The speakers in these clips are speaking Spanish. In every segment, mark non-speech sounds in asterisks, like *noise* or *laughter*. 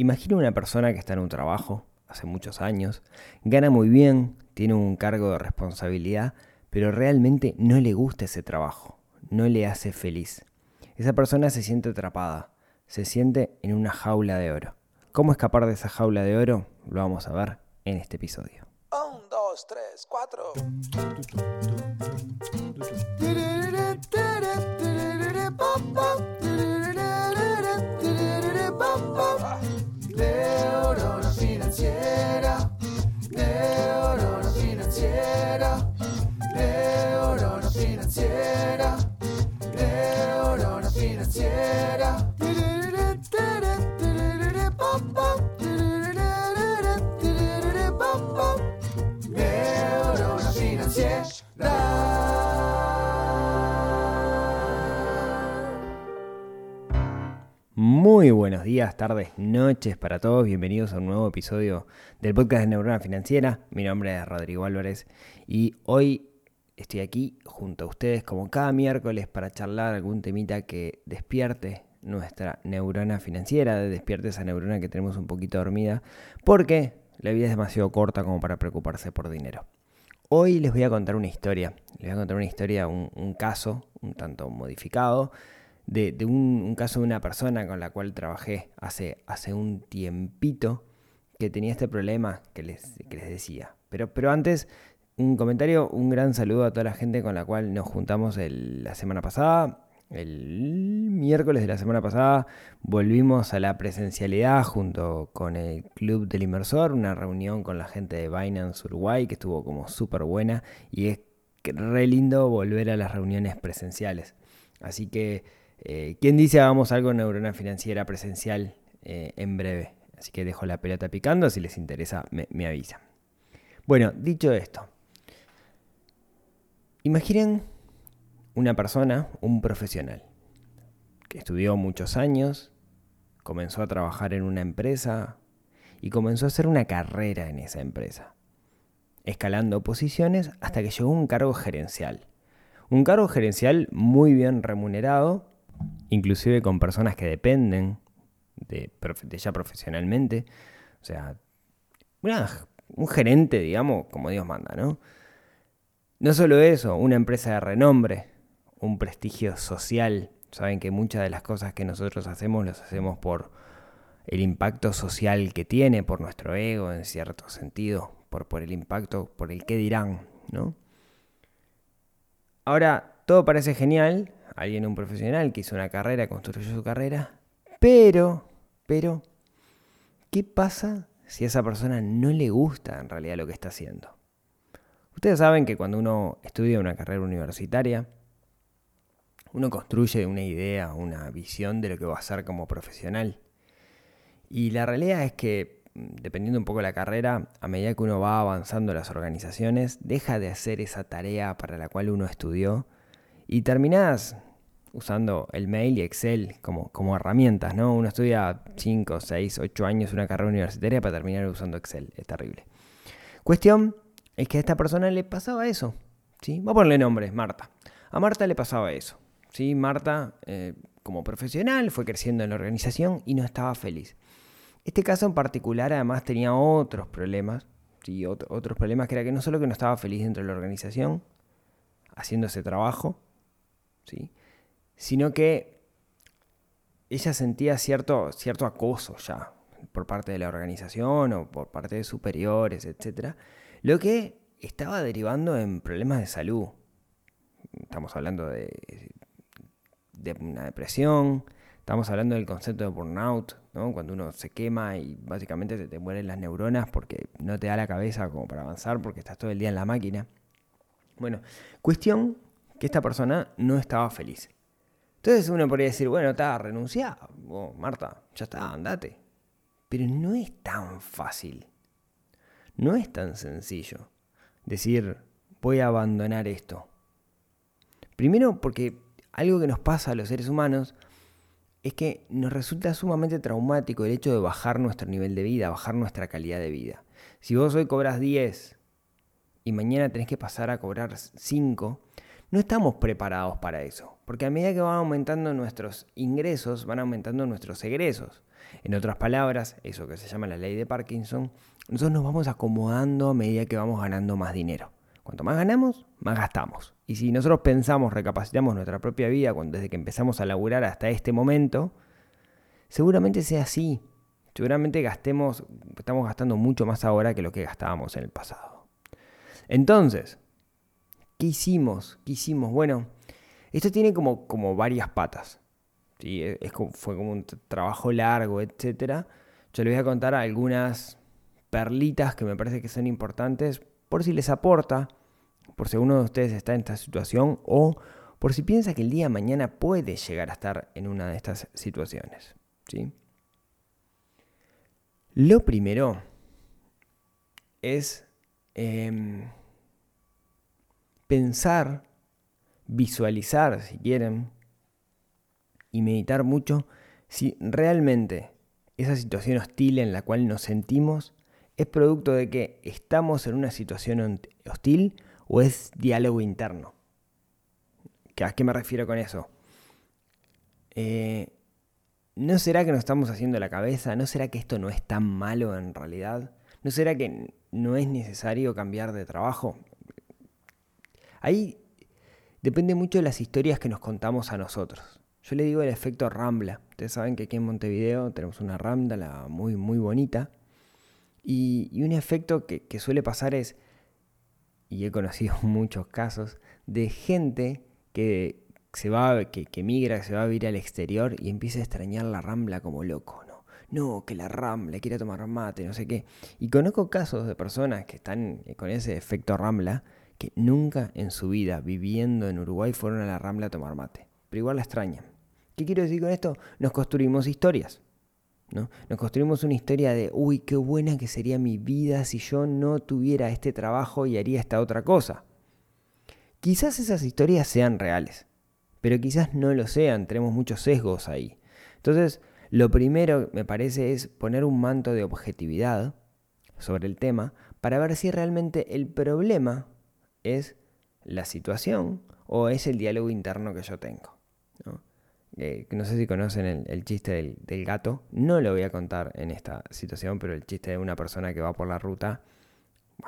Imagina una persona que está en un trabajo hace muchos años, gana muy bien, tiene un cargo de responsabilidad, pero realmente no le gusta ese trabajo, no le hace feliz. Esa persona se siente atrapada, se siente en una jaula de oro. ¿Cómo escapar de esa jaula de oro? Lo vamos a ver en este episodio. Un, dos, tres, cuatro. Financiera, financiera, neurona financiera, días, tardes, noches para todos. Bienvenidos a un nuevo episodio del podcast de Neurona Financiera. Mi nombre es Rodrigo Álvarez y hoy estoy aquí junto a ustedes como cada miércoles para charlar algún temita que despierte nuestra neurona financiera, despierte esa neurona que tenemos un poquito dormida, porque la vida es demasiado corta como para preocuparse por dinero. Hoy les voy a contar una historia, les voy a contar una historia, un, un caso un tanto modificado, de, un, caso de una persona con la cual trabajé hace, hace un tiempito que tenía este problema que les, que les decía. Pero, pero antes, un comentario, un gran saludo a toda la gente con la cual nos juntamos la semana pasada. El miércoles de la semana pasada volvimos a la presencialidad junto con el Club del Inversor, una reunión con la gente de Binance Uruguay que estuvo como súper buena y es re lindo volver a las reuniones presenciales. Así que, eh, ¿quién dice hagamos algo en Neurona Financiera presencial eh, en breve? Así que dejo la pelota picando, si les interesa me, me avisan. Bueno, dicho esto, imaginen una persona, un profesional, que estudió muchos años, comenzó a trabajar en una empresa y comenzó a hacer una carrera en esa empresa, escalando posiciones hasta que llegó a un cargo gerencial. Un cargo gerencial muy bien remunerado, inclusive con personas que dependen de, ella profesionalmente. O sea, un gerente, digamos, como Dios manda, ¿no? No solo eso, una empresa de renombre, un prestigio social. Saben que muchas de las cosas que nosotros hacemos las hacemos por el impacto social que tiene, por nuestro ego en cierto sentido, por, por el impacto, por el qué dirán, ¿no? Ahora, todo parece genial, alguien, un profesional que hizo una carrera, construyó su carrera, pero, pero, ¿qué pasa si a esa persona no le gusta en realidad lo que está haciendo? Ustedes saben que cuando uno estudia una carrera universitaria, uno construye una idea, una visión de lo que va a ser como profesional. Y la realidad es que, dependiendo un poco de la carrera, a medida que uno va avanzando las organizaciones, deja de hacer esa tarea para la cual uno estudió y terminás usando el mail y Excel como, como herramientas, ¿no? Uno estudia 5, 6, 8 años una carrera universitaria para terminar usando Excel. Es terrible. Cuestión es que a esta persona le pasaba eso. ¿sí? Voy a ponerle nombre, Marta. A Marta le pasaba eso. ¿sí? Marta, eh, como profesional, fue creciendo en la organización y no estaba feliz. Este caso en particular además tenía otros problemas, ¿sí? Ot otros problemas que era que no solo que no estaba feliz dentro de la organización, haciendo ese trabajo, ¿sí? Sino que ella sentía cierto, cierto acoso ya por parte de la organización o por parte de superiores, etc. Lo que estaba derivando en problemas de salud. Estamos hablando de de una depresión, estamos hablando del concepto de burnout, ¿no? cuando uno se quema y básicamente se te mueren las neuronas porque no te da la cabeza como para avanzar porque estás todo el día en la máquina. Bueno, cuestión que esta persona no estaba feliz. Entonces uno podría decir, bueno, está renunciado, Marta, ya está, andate. Pero no es tan fácil. No es tan sencillo decir, voy a abandonar esto. Primero porque algo que nos pasa a los seres humanos es que nos resulta sumamente traumático el hecho de bajar nuestro nivel de vida, bajar nuestra calidad de vida. Si vos hoy cobras 10 y mañana tenés que pasar a cobrar 5, no estamos preparados para eso, porque a medida que van aumentando nuestros ingresos, van aumentando nuestros egresos. En otras palabras, eso que se llama la ley de Parkinson, nosotros nos vamos acomodando a medida que vamos ganando más dinero. Cuanto más ganamos, más gastamos. Y si nosotros pensamos, recapacitamos nuestra propia vida desde que empezamos a laburar hasta este momento, seguramente sea así. Seguramente gastemos, estamos gastando mucho más ahora que lo que gastábamos en el pasado. Entonces, ¿qué hicimos? ¿Qué hicimos? Bueno, esto tiene como, como varias patas. ¿sí? Fue como un trabajo largo, etc. Yo les voy a contar algunas perlitas que me parece que son importantes por si les aporta, por si uno de ustedes está en esta situación o por si piensa que el día de mañana puede llegar a estar en una de estas situaciones. ¿sí? Lo primero es em, pensar, visualizar, si quieren, y meditar mucho si realmente esa situación hostil en la cual nos sentimos es producto de que estamos en una situación hostil o es diálogo interno. ¿A qué me refiero con eso? Eh, ¿No será que nos estamos haciendo la cabeza? ¿No será que esto no es tan malo en realidad? ¿No será que no es necesario cambiar de trabajo? Ahí depende mucho de las historias que nos contamos a nosotros. Yo le digo el efecto Rambla. Ustedes saben que aquí en Montevideo tenemos una Rambla muy, muy bonita. Y, un efecto que, suele pasar es, y he conocido *laughs* muchos casos, de gente que se va, que, que migra, que se va a vivir al exterior y empieza a extrañar la Rambla como loco, ¿no? No, que la Rambla, quiere tomar mate, no sé qué. Y conozco casos de personas que están con ese efecto Rambla que nunca en su vida viviendo en Uruguay fueron a la Rambla a tomar mate. Pero igual la extrañan. ¿Qué quiero decir con esto? Nos construimos historias. ¿no? Nos construimos una historia de, uy, qué buena que sería mi vida si yo no tuviera este trabajo y haría esta otra cosa. Quizás esas historias sean reales, pero quizás no lo sean, tenemos muchos sesgos ahí. Entonces, lo primero me parece es poner un manto de objetividad sobre el tema para ver si realmente el problema es la situación o es el diálogo interno que yo tengo. ¿no? Eh, no sé si conocen el, chiste del, gato, no lo voy a contar en esta situación, pero el chiste de una persona que va por la ruta,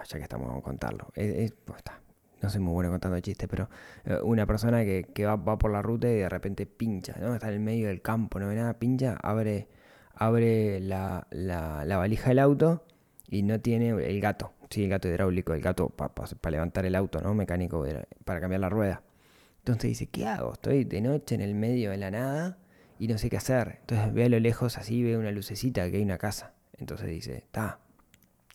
ya que estamos, vamos a contarlo. no soy muy bueno contando chistes, pero eh, una persona que, va, por la ruta y de repente pincha, ¿no? está en el medio del campo, no ve nada, pincha, abre, abre la, valija del auto y no tiene el gato, sí, el gato hidráulico, el gato para levantar el auto, ¿no? Mecánico para cambiar la rueda. Entonces dice, ¿qué hago? Estoy de noche en el medio de la nada y no sé qué hacer. Entonces ve a lo lejos así, ve una lucecita que hay una casa. Entonces dice, está,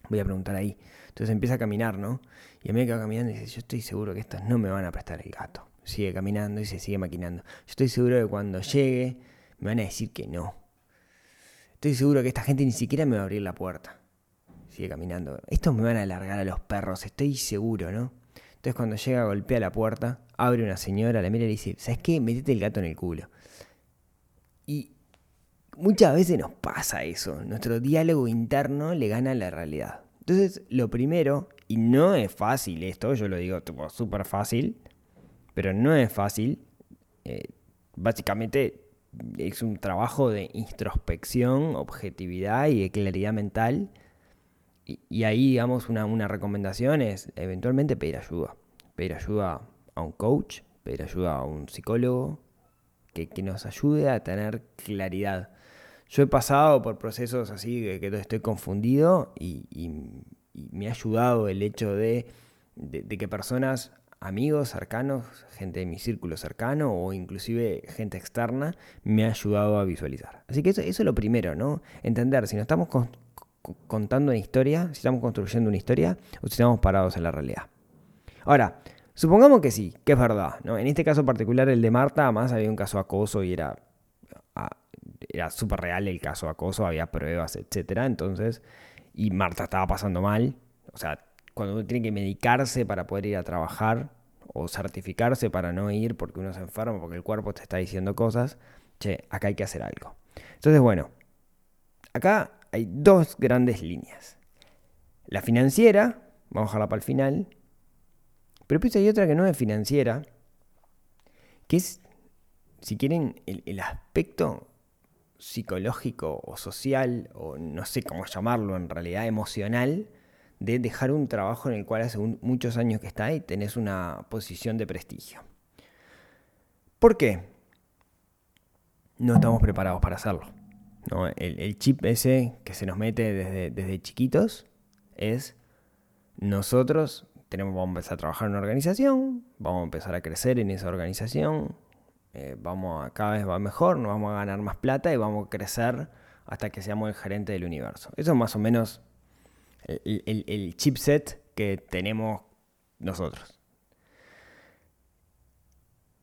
voy a preguntar ahí. Entonces empieza a caminar, ¿no? Y a mí que va caminando dice, yo estoy seguro que estos no me van a prestar el gato. Sigue caminando y se sigue maquinando. Yo estoy seguro que cuando llegue me van a decir que no. Estoy seguro que esta gente ni siquiera me va a abrir la puerta. Sigue caminando. Estos me van a alargar a los perros, estoy seguro, ¿no? Entonces cuando llega, golpea la puerta, abre una señora, la mira y le dice, ¿sabes qué? Metete el gato en el culo. Y muchas veces nos pasa eso. Nuestro diálogo interno le gana la realidad. Entonces, lo primero, y no es fácil esto, yo lo digo súper fácil, pero no es fácil. Eh, básicamente es un trabajo de introspección, objetividad y de claridad mental y, ahí, digamos, una, una, recomendación es eventualmente pedir ayuda. Pedir ayuda a un coach, pedir ayuda a un psicólogo que, nos ayude a tener claridad. Yo he pasado por procesos así de que estoy confundido y, me ha ayudado el hecho de, que personas, amigos cercanos, gente de mi círculo cercano o inclusive gente externa, me ha ayudado a visualizar. Así que eso, eso es lo primero, ¿no? Entender si no estamos contando una historia, si estamos construyendo una historia o si estamos parados en la realidad. Ahora, supongamos que sí, que es verdad. ¿no? En este caso particular, el de Marta, además había un caso acoso y era, era súper real el caso acoso, había pruebas, etc. Entonces, y Marta estaba pasando mal. O sea, cuando uno tiene que medicarse para poder ir a trabajar o certificarse para no ir porque uno se enferma, porque el cuerpo te está diciendo cosas, che, acá hay que hacer algo. Entonces, bueno, acá hay dos grandes líneas. La financiera, vamos a dejarla para el final, pero después hay otra que no es financiera, que es, si quieren, el, aspecto psicológico o social, o no sé cómo llamarlo en realidad, emocional, de dejar un trabajo en el cual hace muchos años que está y tenés una posición de prestigio. ¿Por qué? No estamos preparados para hacerlo. El, chip ese que se nos mete desde, chiquitos es nosotros tenemos, vamos a empezar a trabajar en una organización, vamos a empezar a crecer en esa organización, eh, vamos a, cada vez va mejor, nos vamos a ganar más plata y vamos a crecer hasta que seamos el gerente del universo. Eso es más o menos el, chipset que tenemos nosotros.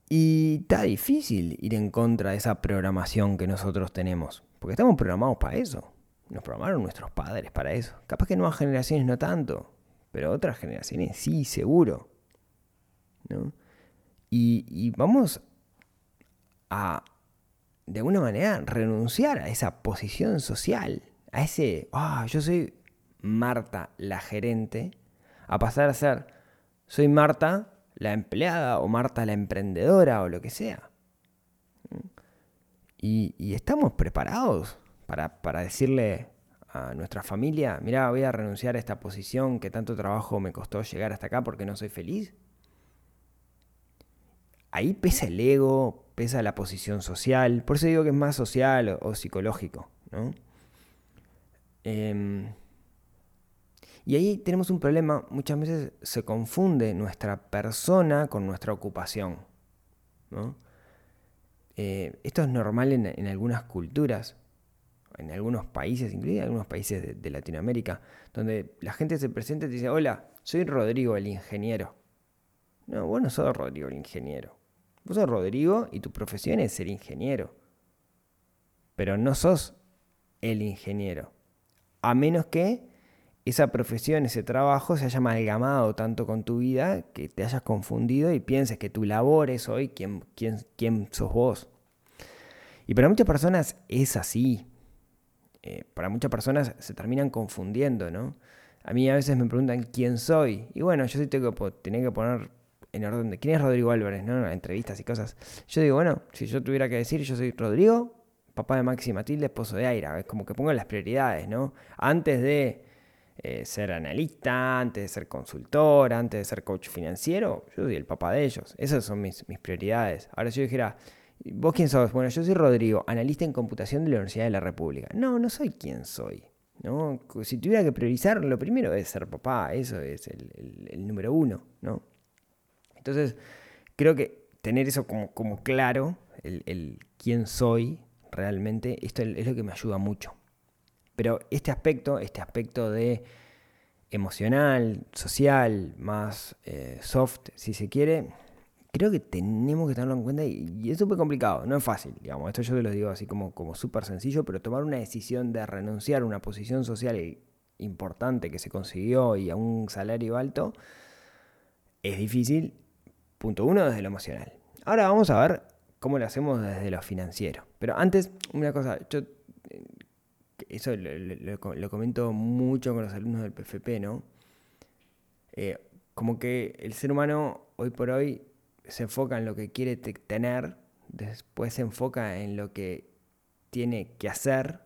Y está difícil ir en contra de esa programación que nosotros tenemos, porque estamos programados para eso. Nos programaron nuestros padres para eso. Capaz que nuevas generaciones no tanto, pero otras generaciones sí, seguro. Y, y vamos a, de alguna manera, renunciar a esa posición social, a ese, ah, yo soy Marta la gerente, a pasar a ser, soy Marta la empleada o Marta la emprendedora o lo que sea. Y, estamos preparados para, para, decirle a nuestra familia, mira, voy a renunciar a esta posición que tanto trabajo me costó llegar hasta acá porque no soy feliz. Ahí pesa el ego, pesa la posición social, por eso digo que es más social o, psicológico. ¿no? Em, y ahí tenemos un problema, muchas veces se confunde nuestra persona con nuestra ocupación. ¿no? Eh, esto es normal en, algunas culturas, en algunos países, incluso en algunos países de, de, Latinoamérica, donde la gente se presenta y dice, hola, soy Rodrigo el ingeniero. No, vos no sos Rodrigo el ingeniero. Vos sos Rodrigo y tu profesión es ser ingeniero. Pero no sos el ingeniero. A menos que esa profesión, ese trabajo se haya amalgamado tanto con tu vida que te hayas confundido y pienses que tu labor es hoy quién, quién, sos vos. Y para muchas personas es así. Eh, para muchas personas se terminan confundiendo, ¿no? A mí a veces me preguntan quién soy. Y bueno, yo sí tengo que, tener que poner en orden de quién es Rodrigo Álvarez, ¿no? Entrevistas y cosas. Yo digo, bueno, si yo tuviera que decir, yo soy Rodrigo, papá de Maxi Matilde, esposo de Aira. Es como que pongo las prioridades, ¿no? Antes de eh, ser analista, antes de ser consultor, antes de ser coach financiero, yo soy el papá de ellos. Esas son mis, mis prioridades. Ahora si yo dijera, ¿vos quién sos? Bueno, yo soy Rodrigo, analista en computación de la Universidad de la República. No, no soy quien soy. ¿no? Si tuviera que priorizar, lo primero es ser papá, eso es el, el número uno, ¿no? Entonces, creo que tener eso como, como claro, el, quién soy realmente, esto es lo que me ayuda mucho. Pero este aspecto, este aspecto de emocional, social, más eh, soft, si se quiere, creo que tenemos que tenerlo en cuenta y, es súper complicado, no es fácil, digamos, esto yo te lo digo así como, como súper sencillo, pero tomar una decisión de renunciar a una posición social importante que se consiguió y a un salario alto es difícil Punto uno, desde lo emocional. Ahora vamos a ver cómo lo hacemos desde lo financiero. Pero antes, una cosa, yo eso lo, comento mucho con los alumnos del PFP, ¿no? Eh, como que el ser humano hoy por hoy se enfoca en lo que quiere tener, después se enfoca en lo que tiene que hacer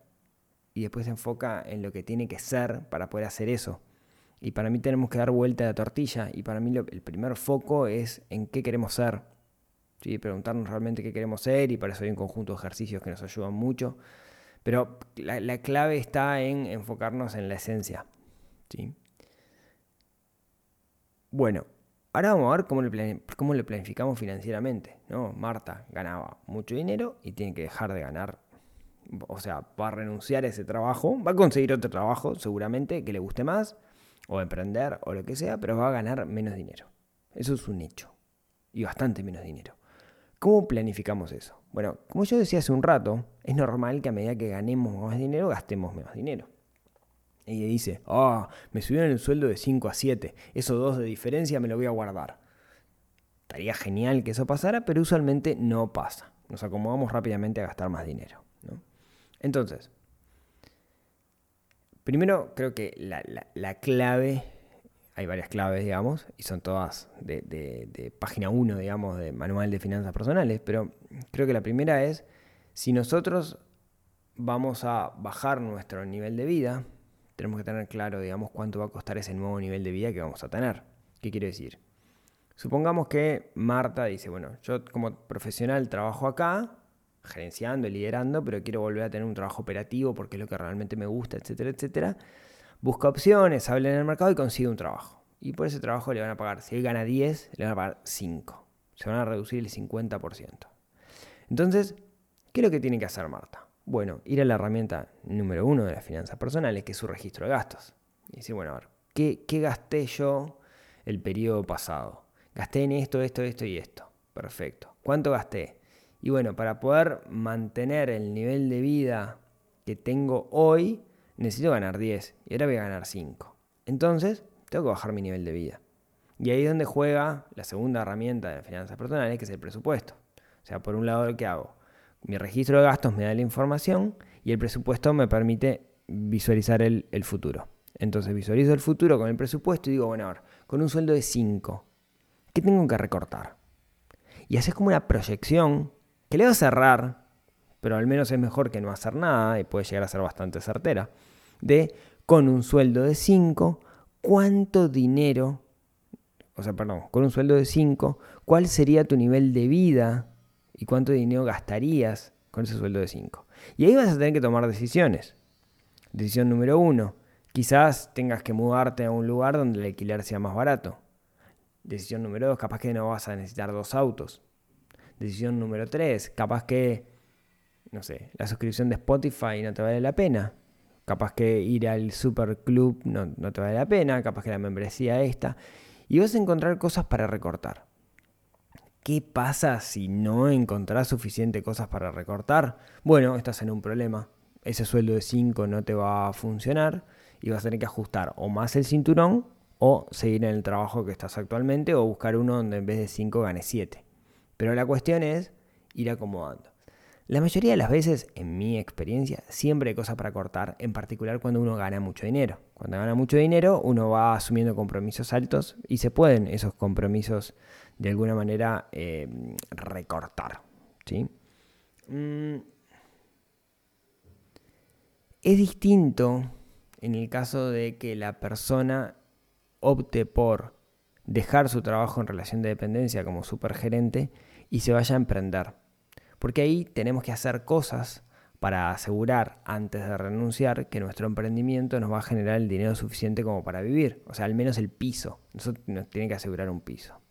y después se enfoca en lo que tiene que ser para poder hacer eso. Y para mí tenemos que dar vuelta a la tortilla. Y para mí el primer foco es en qué queremos ser. ¿sí? Preguntarnos realmente qué queremos ser. Y para eso hay un conjunto de ejercicios que nos ayudan mucho. Pero la, clave está en enfocarnos en la esencia. ¿sí? Bueno, ahora vamos a ver cómo le, planificamos financieramente. ¿no? Marta ganaba mucho dinero y tiene que dejar de ganar. O sea, va a renunciar a ese trabajo. Va a conseguir otro trabajo seguramente que le guste más o emprender o lo que sea, pero va a ganar menos dinero. Eso es un hecho. Y bastante menos dinero. ¿Cómo planificamos eso? Bueno, como yo decía hace un rato, es normal que a medida que ganemos más dinero, gastemos menos dinero. Y dice, ah, me subieron el sueldo de 5 a 7, esos dos de diferencia me lo voy a guardar. Estaría genial que eso pasara, pero usualmente no pasa. Nos acomodamos rápidamente a gastar más dinero. Entonces, Primero, creo que la, clave, hay varias claves, digamos, y son todas de, página 1, digamos, de manual de finanzas personales, pero creo que la primera es, si nosotros vamos a bajar nuestro nivel de vida, tenemos que tener claro, digamos, cuánto va a costar ese nuevo nivel de vida que vamos a tener. ¿Qué quiere decir? Supongamos que Marta dice, bueno, yo como profesional trabajo acá, gerenciando, liderando, pero quiero volver a tener un trabajo operativo porque es lo que realmente me gusta, etcétera, etcétera. Busca opciones, habla en el mercado y consigue un trabajo. Y por ese trabajo le van a pagar, si él gana 10, le van a pagar 5. Se van a reducir el 50%. Entonces, ¿qué es lo que tiene que hacer Marta? Bueno, ir a la herramienta número uno de las finanzas personales, que es su registro de gastos. Y decir, bueno, a ver, ¿qué, qué gasté yo el periodo pasado? Gasté en esto, esto, esto y esto. Perfecto. ¿Cuánto gasté? Y bueno, para poder mantener el nivel de vida que tengo hoy, necesito ganar 10 y ahora voy a ganar 5. Entonces, tengo que bajar mi nivel de vida. Y ahí es donde juega la segunda herramienta de finanzas personales, que es el presupuesto. O sea, por un lado, ¿qué hago? Mi registro de gastos me da la información y el presupuesto me permite visualizar el, el futuro. Entonces visualizo el futuro con el presupuesto y digo, bueno, ahora, con un sueldo de 5, ¿qué tengo que recortar? Y haces como una proyección que le va a cerrar, pero al menos es mejor que no hacer nada y puede llegar a ser bastante certera, de con un sueldo de 5, cuánto dinero, o sea, perdón, con un sueldo de 5, cuál sería tu nivel de vida y cuánto dinero gastarías con ese sueldo de 5. Y ahí vas a tener que tomar decisiones. Decisión número 1, quizás tengas que mudarte a un lugar donde el alquiler sea más barato. Decisión número 2, capaz que no vas a necesitar dos autos. Decisión número 3, capaz que, no sé, la suscripción de Spotify no te vale la pena. Capaz que ir al super club no, no te vale la pena. Capaz que la membresía esta. Y vas a encontrar cosas para recortar. ¿Qué pasa si no encontrás suficiente cosas para recortar? Bueno, estás en un problema. Ese sueldo de 5 no te va a funcionar y vas a tener que ajustar o más el cinturón o seguir en el trabajo que estás actualmente o buscar uno donde en vez de 5 gane 7. Pero la cuestión es ir acomodando. La mayoría de las veces, en mi experiencia, siempre hay cosas para cortar, en particular cuando uno gana mucho dinero. Cuando gana mucho dinero, uno va asumiendo compromisos altos y se pueden esos compromisos de alguna manera eh, recortar. ¿sí? Mm. Es distinto en el caso de que la persona opte por dejar su trabajo en relación de dependencia como supergerente y se vaya a emprender. Porque ahí tenemos que hacer cosas para asegurar antes de renunciar que nuestro emprendimiento nos va a generar el dinero suficiente como para vivir. O sea, al menos el piso. Nosotros nos tiene que asegurar un piso.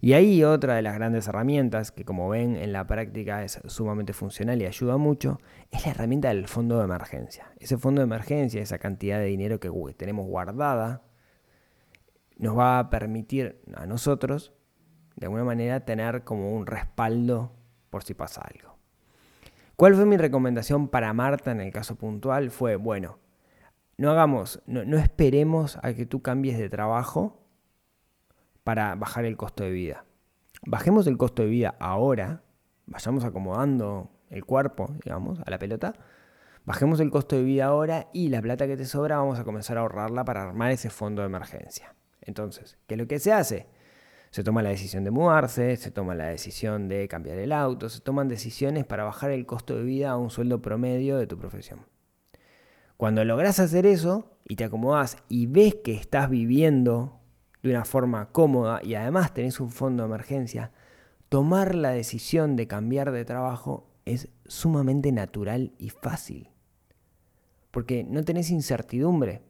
Y ahí otra de las grandes herramientas, que como ven en la práctica es sumamente funcional y ayuda mucho, es la herramienta del fondo de emergencia. Ese fondo de emergencia, esa cantidad de dinero que tenemos guardada, nos va a permitir a nosotros, de alguna manera, tener como un respaldo por si pasa algo. ¿Cuál fue mi recomendación para Marta en el caso puntual? Fue, bueno, no hagamos, no, esperemos a que tú cambies de trabajo para bajar el costo de vida. Bajemos el costo de vida ahora, vayamos acomodando el cuerpo, digamos, a la pelota. Bajemos el costo de vida ahora y la plata que te sobra vamos a comenzar a ahorrarla para armar ese fondo de emergencia. Entonces, ¿qué es lo que se hace? Se toma la decisión de mudarse, se toma la decisión de cambiar el auto, se toman decisiones para bajar el costo de vida a un sueldo promedio de tu profesión. Cuando logras hacer eso y te acomodas y ves que estás viviendo de una forma cómoda y además tenés un fondo de emergencia, tomar la decisión de cambiar de trabajo es sumamente natural y fácil. Porque no tenés incertidumbre,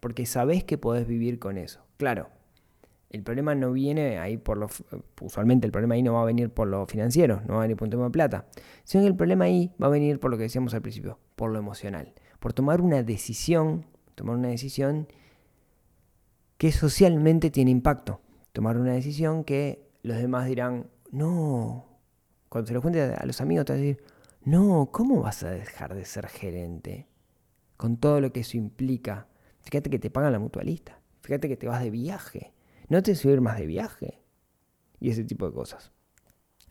porque sabés que podés vivir con eso. Claro, el problema no viene ahí por lo... Usualmente el problema ahí no va a venir por lo financiero, no va a venir por un tema de plata, sino que el problema ahí va a venir por lo que decíamos al principio, por lo emocional, por tomar una decisión, tomar una decisión que socialmente tiene impacto. Tomar una decisión que los demás dirán, no, cuando se lo cuente a los amigos te van a decir, no, ¿cómo vas a dejar de ser gerente? Con todo lo que eso implica. Fíjate que te pagan la mutualista. Fíjate que te vas de viaje. No te subir más de viaje. Y ese tipo de cosas.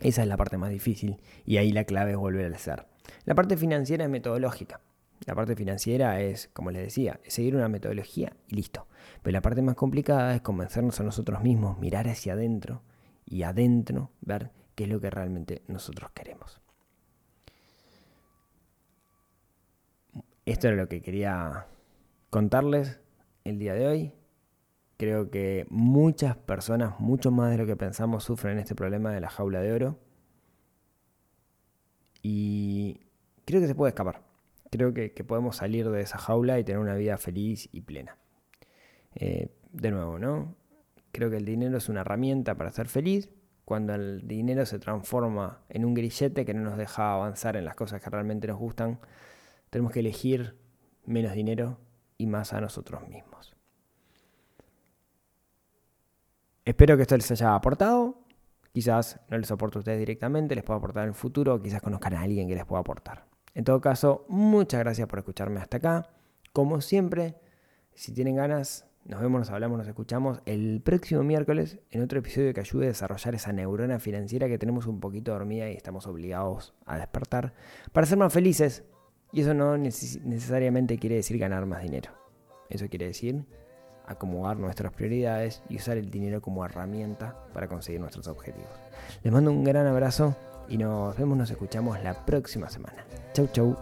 Esa es la parte más difícil. Y ahí la clave es volver al ser. La parte financiera es metodológica. La parte financiera es, como les decía, seguir una metodología y listo. Pero la parte más complicada es convencernos a nosotros mismos, mirar hacia adentro y adentro ver qué es lo que realmente nosotros queremos. esto era lo que quería contarles el día de hoy. Creo que muchas personas, mucho más de lo que pensamos, sufren este problema de la jaula de oro. Y creo que se puede escapar. Creo que, podemos salir de esa jaula y tener una vida feliz y plena. Eh, de nuevo, ¿no? Creo que el dinero es una herramienta para ser feliz. Cuando el dinero se transforma en un grillete que no nos deja avanzar en las cosas que realmente nos gustan, tenemos que elegir menos dinero y más a nosotros mismos. Espero que esto les haya aportado. Quizás no les aporte a ustedes directamente, les pueda aportar en el futuro, quizás conozcan a alguien que les pueda aportar. En todo caso, muchas gracias por escucharme hasta acá. Como siempre, si tienen ganas, nos vemos, nos hablamos, nos escuchamos el próximo miércoles en otro episodio que ayude a desarrollar esa neurona financiera que tenemos un poquito dormida y estamos obligados a despertar para ser más felices. Y eso no necesariamente quiere decir ganar más dinero. Eso quiere decir acomodar nuestras prioridades y usar el dinero como herramienta para conseguir nuestros objetivos. Les mando un gran abrazo y nos vemos, nos escuchamos la próxima semana. Chau, chau.